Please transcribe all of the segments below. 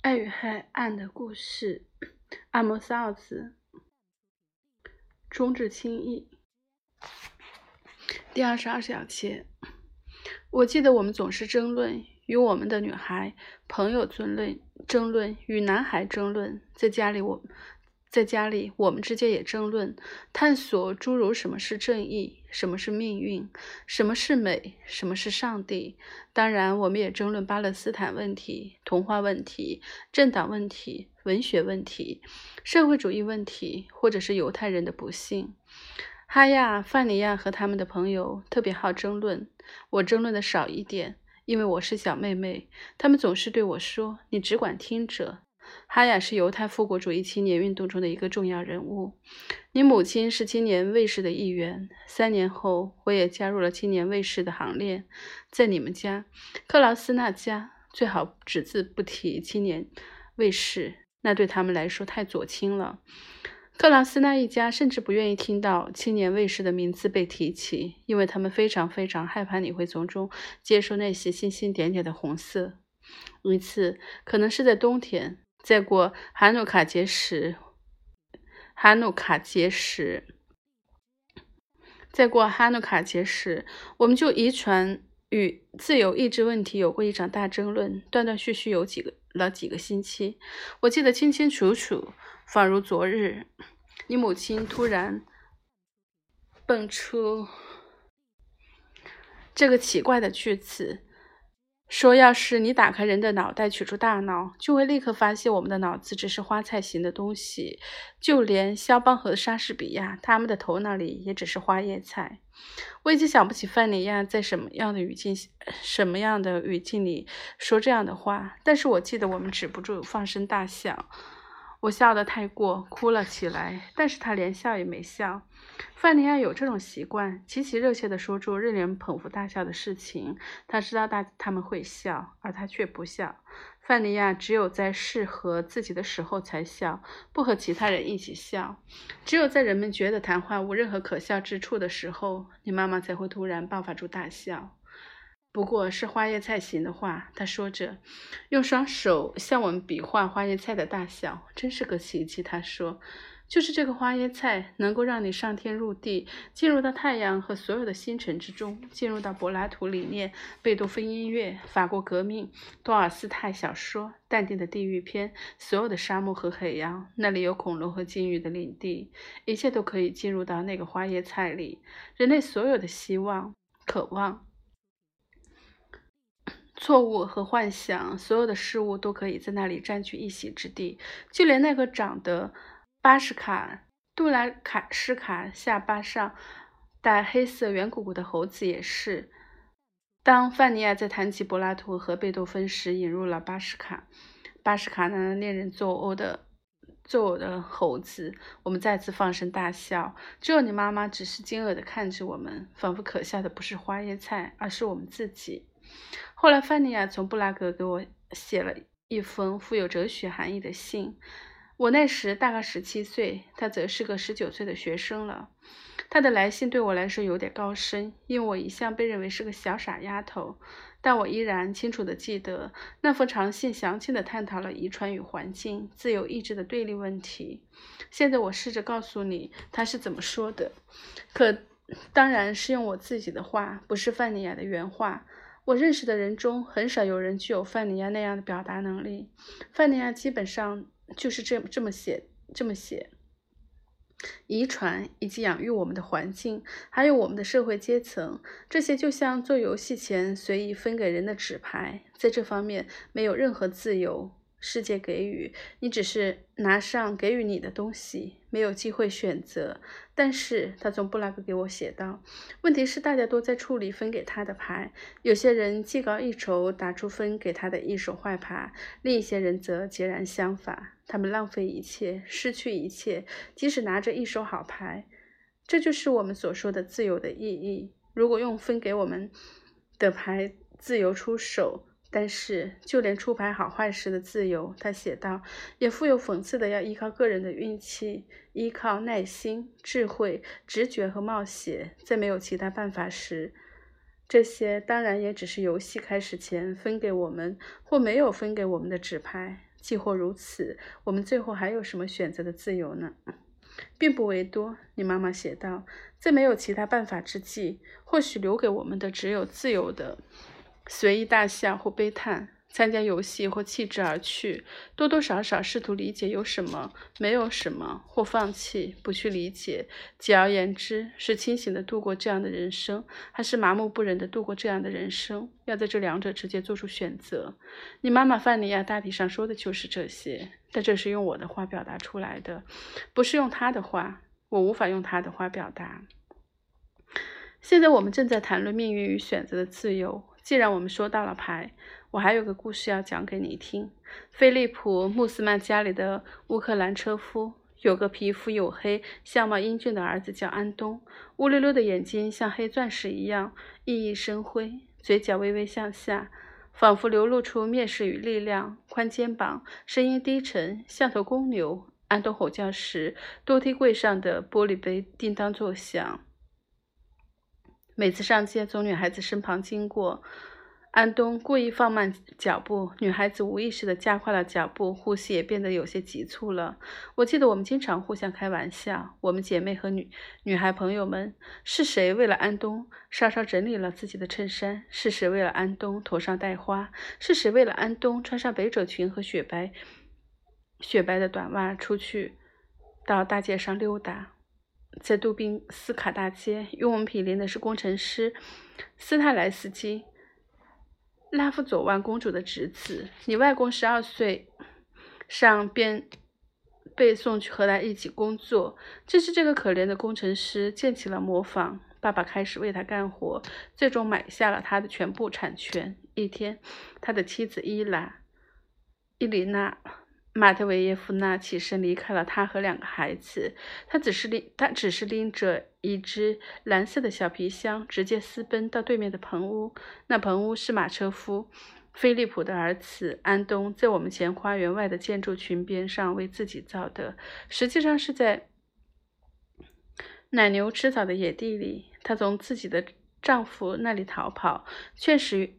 爱与黑暗的故事，阿摩斯奥兹，中至轻易。第二十二小节，我记得我们总是争论，与我们的女孩朋友争论，争论与男孩争论，在家里我。在家里，我们之间也争论、探索诸如什么是正义、什么是命运、什么是美、什么是上帝。当然，我们也争论巴勒斯坦问题、童话问题、政党问题、文学问题、社会主义问题，或者是犹太人的不幸。哈亚、范尼亚和他们的朋友特别好争论，我争论的少一点，因为我是小妹妹。他们总是对我说：“你只管听着。”哈雅是犹太复国主义青年运动中的一个重要人物。你母亲是青年卫士的一员。三年后，我也加入了青年卫士的行列。在你们家，克劳斯那家，最好只字不提青年卫士，那对他们来说太左倾了。克劳斯那一家甚至不愿意听到青年卫士的名字被提起，因为他们非常非常害怕你会从中接受那些星星点点的红色。一次，可能是在冬天。在过哈努卡节时，哈努卡节时，在过哈努卡节时，我们就遗传与自由意志问题有过一场大争论，断断续续有几个了几个星期。我记得清清楚楚，仿如昨日。你母亲突然蹦出这个奇怪的句子。说，要是你打开人的脑袋，取出大脑，就会立刻发现我们的脑子只是花菜型的东西。就连肖邦和莎士比亚，他们的头脑里也只是花叶菜。我已经想不起范尼亚在什么样的语境、什么样的语境里说这样的话，但是我记得我们止不住放声大笑。我笑得太过，哭了起来，但是他连笑也没笑。范尼亚有这种习惯，极其热切地说出令人捧腹大笑的事情。他知道大他们会笑，而他却不笑。范尼亚只有在适合自己的时候才笑，不和其他人一起笑。只有在人们觉得谈话无任何可笑之处的时候，你妈妈才会突然爆发出大笑。不过是花椰菜型的话，他说着，用双手向我们比划花椰菜的大小，真是个奇迹。他说，就是这个花椰菜能够让你上天入地，进入到太阳和所有的星辰之中，进入到柏拉图理念、贝多芬音乐、法国革命、多尔斯泰小说、淡定的地狱篇，所有的沙漠和海洋，那里有恐龙和鲸鱼的领地，一切都可以进入到那个花椰菜里。人类所有的希望、渴望。错误和幻想，所有的事物都可以在那里占据一席之地，就连那个长得巴什卡杜拉卡什卡下巴上带黑色圆鼓鼓的猴子也是。当范尼亚在谈起柏拉图和贝多芬时，引入了巴什卡，巴什卡那令人作呕的作呕的猴子，我们再次放声大笑。只有你妈妈只是惊愕地看着我们，仿佛可笑的不是花椰菜，而是我们自己。后来，范尼亚从布拉格给我写了一封富有哲学含义的信。我那时大概十七岁，他则是个十九岁的学生了。他的来信对我来说有点高深，因为我一向被认为是个小傻丫头。但我依然清楚地记得，那封长信详细地探讨了遗传与环境、自由意志的对立问题。现在我试着告诉你他是怎么说的，可当然是用我自己的话，不是范尼亚的原话。我认识的人中，很少有人具有范尼亚那样的表达能力。范尼亚基本上就是这这么写，这么写。遗传以及养育我们的环境，还有我们的社会阶层，这些就像做游戏前随意分给人的纸牌，在这方面没有任何自由。世界给予你，只是拿上给予你的东西，没有机会选择。但是他从布拉格给我写道：“问题是大家都在处理分给他的牌，有些人技高一筹，打出分给他的一手坏牌；另一些人则截然相反，他们浪费一切，失去一切，即使拿着一手好牌。这就是我们所说的自由的意义。如果用分给我们的牌自由出手。”但是，就连出牌好坏时的自由，他写道，也富有讽刺的要依靠个人的运气，依靠耐心、智慧、直觉和冒险，在没有其他办法时，这些当然也只是游戏开始前分给我们或没有分给我们的纸牌。既或如此，我们最后还有什么选择的自由呢？并不为多，你妈妈写道。在没有其他办法之际，或许留给我们的只有自由的随意大笑或悲叹。参加游戏或弃之而去，多多少少试图理解有什么，没有什么，或放弃不去理解。简而言之，是清醒的度过这样的人生，还是麻木不仁的度过这样的人生？要在这两者之间做出选择。你妈妈范尼亚大体上说的就是这些，但这是用我的话表达出来的，不是用她的话。我无法用她的话表达。现在我们正在谈论命运与选择的自由。既然我们说到了牌。我还有个故事要讲给你听。菲利普·穆斯曼家里的乌克兰车夫有个皮肤黝黑、相貌英俊的儿子，叫安东。乌溜溜的眼睛像黑钻石一样熠熠生辉，嘴角微微向下，仿佛流露出蔑视与力量。宽肩膀，声音低沉，像头公牛。安东吼叫时，多梯柜上的玻璃杯叮当作响。每次上街从女孩子身旁经过。安东故意放慢脚步，女孩子无意识地加快了脚步，呼吸也变得有些急促了。我记得我们经常互相开玩笑，我们姐妹和女女孩朋友们，是谁为了安东稍稍整理了自己的衬衫？是谁为了安东头上戴花？是谁为了安东穿上北褶裙和雪白雪白的短袜出去到大街上溜达？在杜宾斯卡大街，与我们毗邻的是工程师斯泰莱斯基。拉夫佐万公主的侄子，你外公十二岁上便被送去和他一起工作。正是这个可怜的工程师建起了模仿。爸爸开始为他干活，最终买下了他的全部产权。一天，他的妻子伊拉伊琳娜。马特维耶夫娜起身离开了他和两个孩子。他只是拎，他只是拎着一只蓝色的小皮箱，直接私奔到对面的棚屋。那棚屋是马车夫菲利普的儿子安东在我们前花园外的建筑群边上为自己造的，实际上是在奶牛吃草的野地里。他从自己的丈夫那里逃跑，确实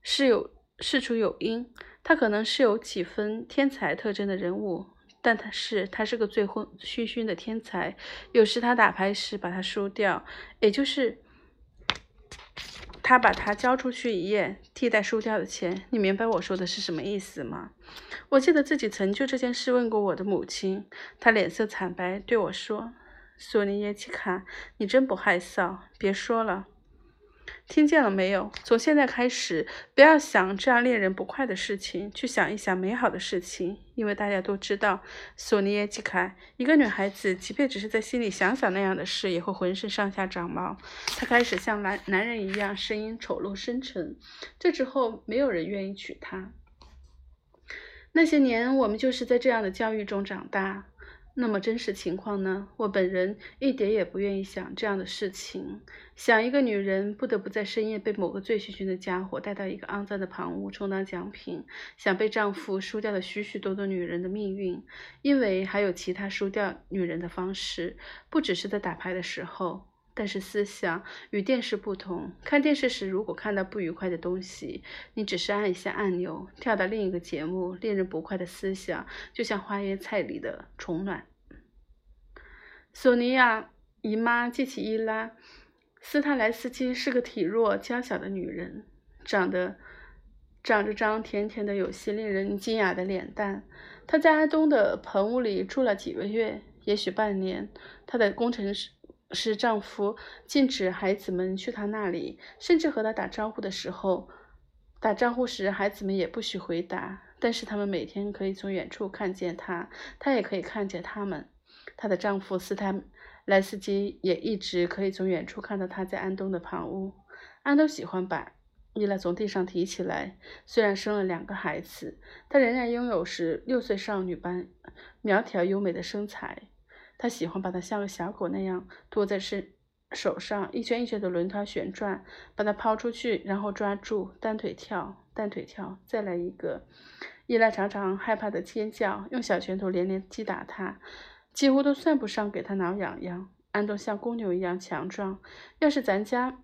是有事出有因。他可能是有几分天才特征的人物，但他是他是个醉昏醺醺的天才。有时他打牌时把他输掉，也就是他把他交出去一夜，替代输掉的钱。你明白我说的是什么意思吗？我记得自己曾就这件事问过我的母亲，她脸色惨白，对我说：“索尼耶奇卡，你真不害臊，别说了。”听见了没有？从现在开始，不要想这样令人不快的事情，去想一想美好的事情。因为大家都知道，索尼耶基卡，一个女孩子，即便只是在心里想想那样的事，也会浑身上下长毛。她开始像男男人一样，声音丑陋深沉。这之后，没有人愿意娶她。那些年，我们就是在这样的教育中长大。那么真实情况呢？我本人一点也不愿意想这样的事情。想一个女人不得不在深夜被某个醉醺醺的家伙带到一个肮脏的旁屋充当奖品，想被丈夫输掉的许许多多女人的命运，因为还有其他输掉女人的方式，不只是在打牌的时候。但是思想与电视不同。看电视时，如果看到不愉快的东西，你只是按一下按钮，跳到另一个节目。令人不快的思想就像花椰菜里的虫卵。索尼娅姨妈记起伊拉斯泰莱斯基是个体弱娇小的女人，长得长着张甜甜的、有些令人惊讶的脸蛋。她在阿东的棚屋里住了几个月，也许半年。她的工程师。是丈夫禁止孩子们去他那里，甚至和他打招呼的时候，打招呼时孩子们也不许回答。但是他们每天可以从远处看见他，他也可以看见他们。她的丈夫斯坦莱斯基也一直可以从远处看到他在安东的旁屋。安东喜欢把伊拉从地上提起来，虽然生了两个孩子，他仍然拥有十六岁少女般苗条优美的身材。他喜欢把它像个小狗那样拖在身手上，一圈一圈的轮它旋转，把它抛出去，然后抓住，单腿跳，单腿跳，再来一个。伊拉常常害怕的尖叫，用小拳头连连击打他，几乎都算不上给他挠痒痒。安东像公牛一样强壮，要是咱家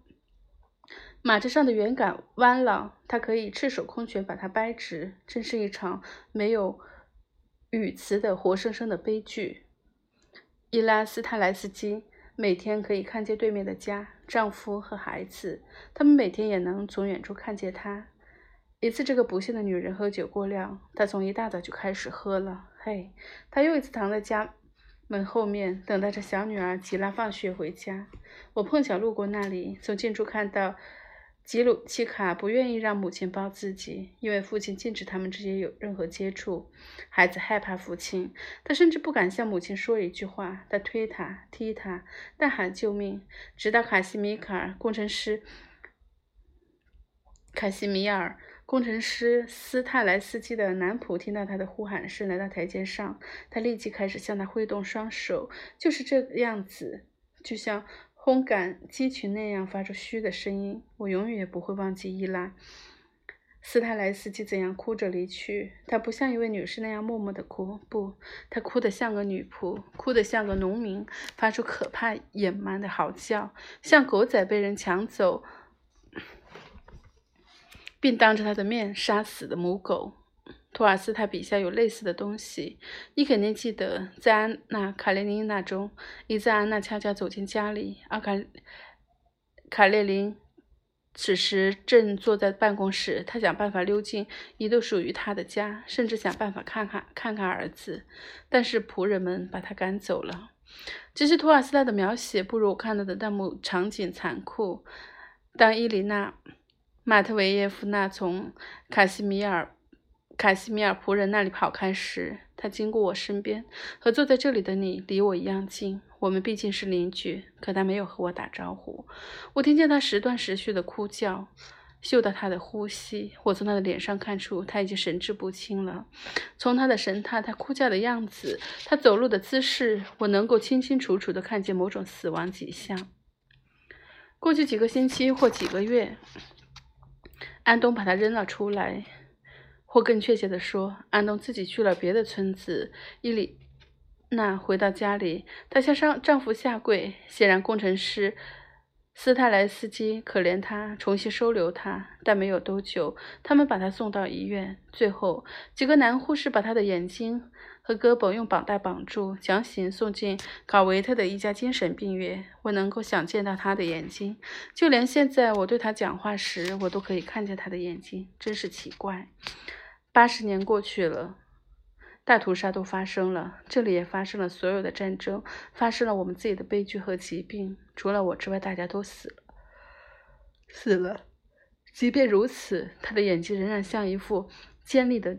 马车上的圆杆弯了，他可以赤手空拳把它掰直，真是一场没有语词的活生生的悲剧。伊拉斯泰莱斯基每天可以看见对面的家，丈夫和孩子，他们每天也能从远处看见他。一次，这个不幸的女人喝酒过量，她从一大早就开始喝了。嘿，她又一次躺在家门后面，等待着小女儿吉拉放学回家。我碰巧路过那里，从近处看到吉鲁奇卡不愿意让母亲抱自己，因为父亲禁止他们之间有任何接触。孩子害怕父亲，他甚至不敢向母亲说一句话。他推他、踢他，大喊救命，直到卡西米卡尔工程师卡西米尔。工程师斯泰莱斯基的男仆听到他的呼喊声，来到台阶上。他立即开始向他挥动双手，就是这个样子，就像烘干鸡群那样，发出嘘的声音。我永远也不会忘记伊拉斯泰莱斯基怎样哭着离去。他不像一位女士那样默默的哭，不，他哭得像个女仆，哭得像个农民，发出可怕野蛮的嚎叫，像狗仔被人抢走。并当着他的面杀死的母狗。托尔斯泰笔下有类似的东西。你肯定记得，在安娜·卡列尼娜中，一次安娜悄悄走进家里，阿卡卡列琳此时正坐在办公室。他想办法溜进一度属于他的家，甚至想办法看看看看儿子，但是仆人们把他赶走了。其实托尔斯泰的描写不如我看到的那幕场景残酷。当伊琳娜。马特维耶夫娜从卡西米尔卡西米尔仆人那里跑开时，他经过我身边，和坐在这里的你离我一样近。我们毕竟是邻居，可他没有和我打招呼。我听见他时断时续的哭叫，嗅到他的呼吸。我从他的脸上看出他已经神志不清了。从他的神态、他哭叫的样子、他走路的姿势，我能够清清楚楚地看见某种死亡迹象。过去几个星期或几个月。安东把他扔了出来，或更确切的说，安东自己去了别的村子。伊里娜回到家里，她向上丈夫下跪。显然，工程师斯泰莱斯基可怜她，重新收留她，但没有多久，他们把她送到医院。最后，几个男护士把她的眼睛。和胳膊用绑带绑住，强行送进卡维特的一家精神病院。我能够想见到他的眼睛，就连现在我对他讲话时，我都可以看见他的眼睛。真是奇怪。八十年过去了，大屠杀都发生了，这里也发生了所有的战争，发生了我们自己的悲剧和疾病。除了我之外，大家都死了，死了。即便如此，他的眼睛仍然像一副尖利的。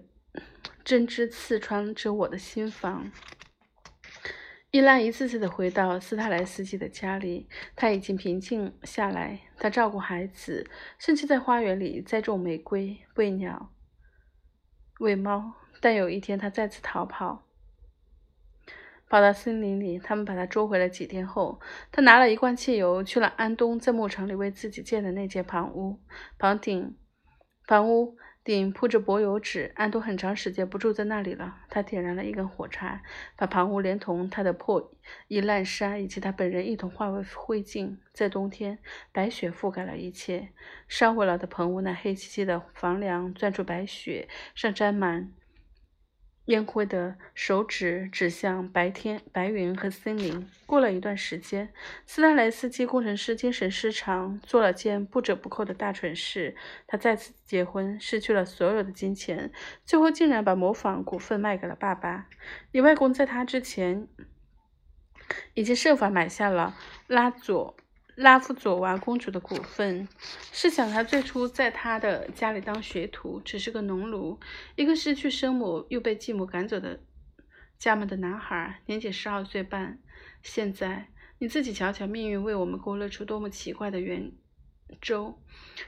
针织刺穿着我的心房。伊兰一次次地回到斯泰莱斯基的家里，他已经平静下来。他照顾孩子，甚至在花园里栽种玫瑰、喂鸟、喂猫。但有一天，他再次逃跑，跑到森林里。他们把他捉回来。几天后，他拿了一罐汽油，去了安东在牧场里为自己建的那间房屋。房顶，房屋。顶铺着薄油纸，安东很长时间不住在那里了。他点燃了一根火柴，把棚屋连同他的破衣烂衫以及他本人一同化为灰烬。在冬天，白雪覆盖了一切。烧毁了的棚屋那黑漆漆的房梁钻出白雪，上沾满。烟灰的手指指向白天、白云和森林。过了一段时间，斯泰莱斯基工程师精神失常，做了件不折不扣的大蠢事。他再次结婚，失去了所有的金钱，最后竟然把模仿股份卖给了爸爸。你外公在他之前已经设法买下了拉佐。拉夫佐娃公主的股份。试想，她最初在她的家里当学徒，只是个农奴，一个失去生母又被继母赶走的家门的男孩，年仅十二岁半。现在你自己瞧瞧，命运为我们勾勒出多么奇怪的圆周。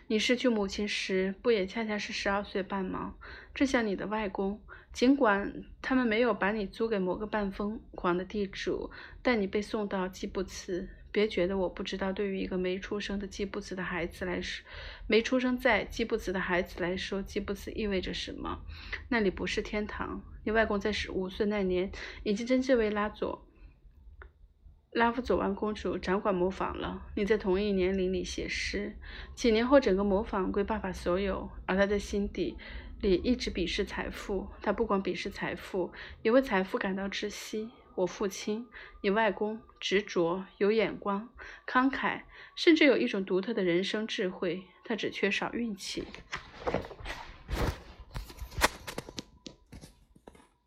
你失去母亲时，不也恰恰是十二岁半吗？正像你的外公，尽管他们没有把你租给某个半疯狂的地主，但你被送到基布茨。别觉得我不知道，对于一个没出生的基布茨的孩子来说，没出生在基布茨的孩子来说，基布茨意味着什么？那里不是天堂。你外公在十五岁那年，已经真正为拉佐拉夫佐万公主掌管模仿了。你在同一年龄里写诗，几年后整个模仿归爸爸所有，而他在心底里一直鄙视财富。他不光鄙视财富，也为财富感到窒息。我父亲，你外公，执着，有眼光，慷慨，甚至有一种独特的人生智慧。他只缺少运气。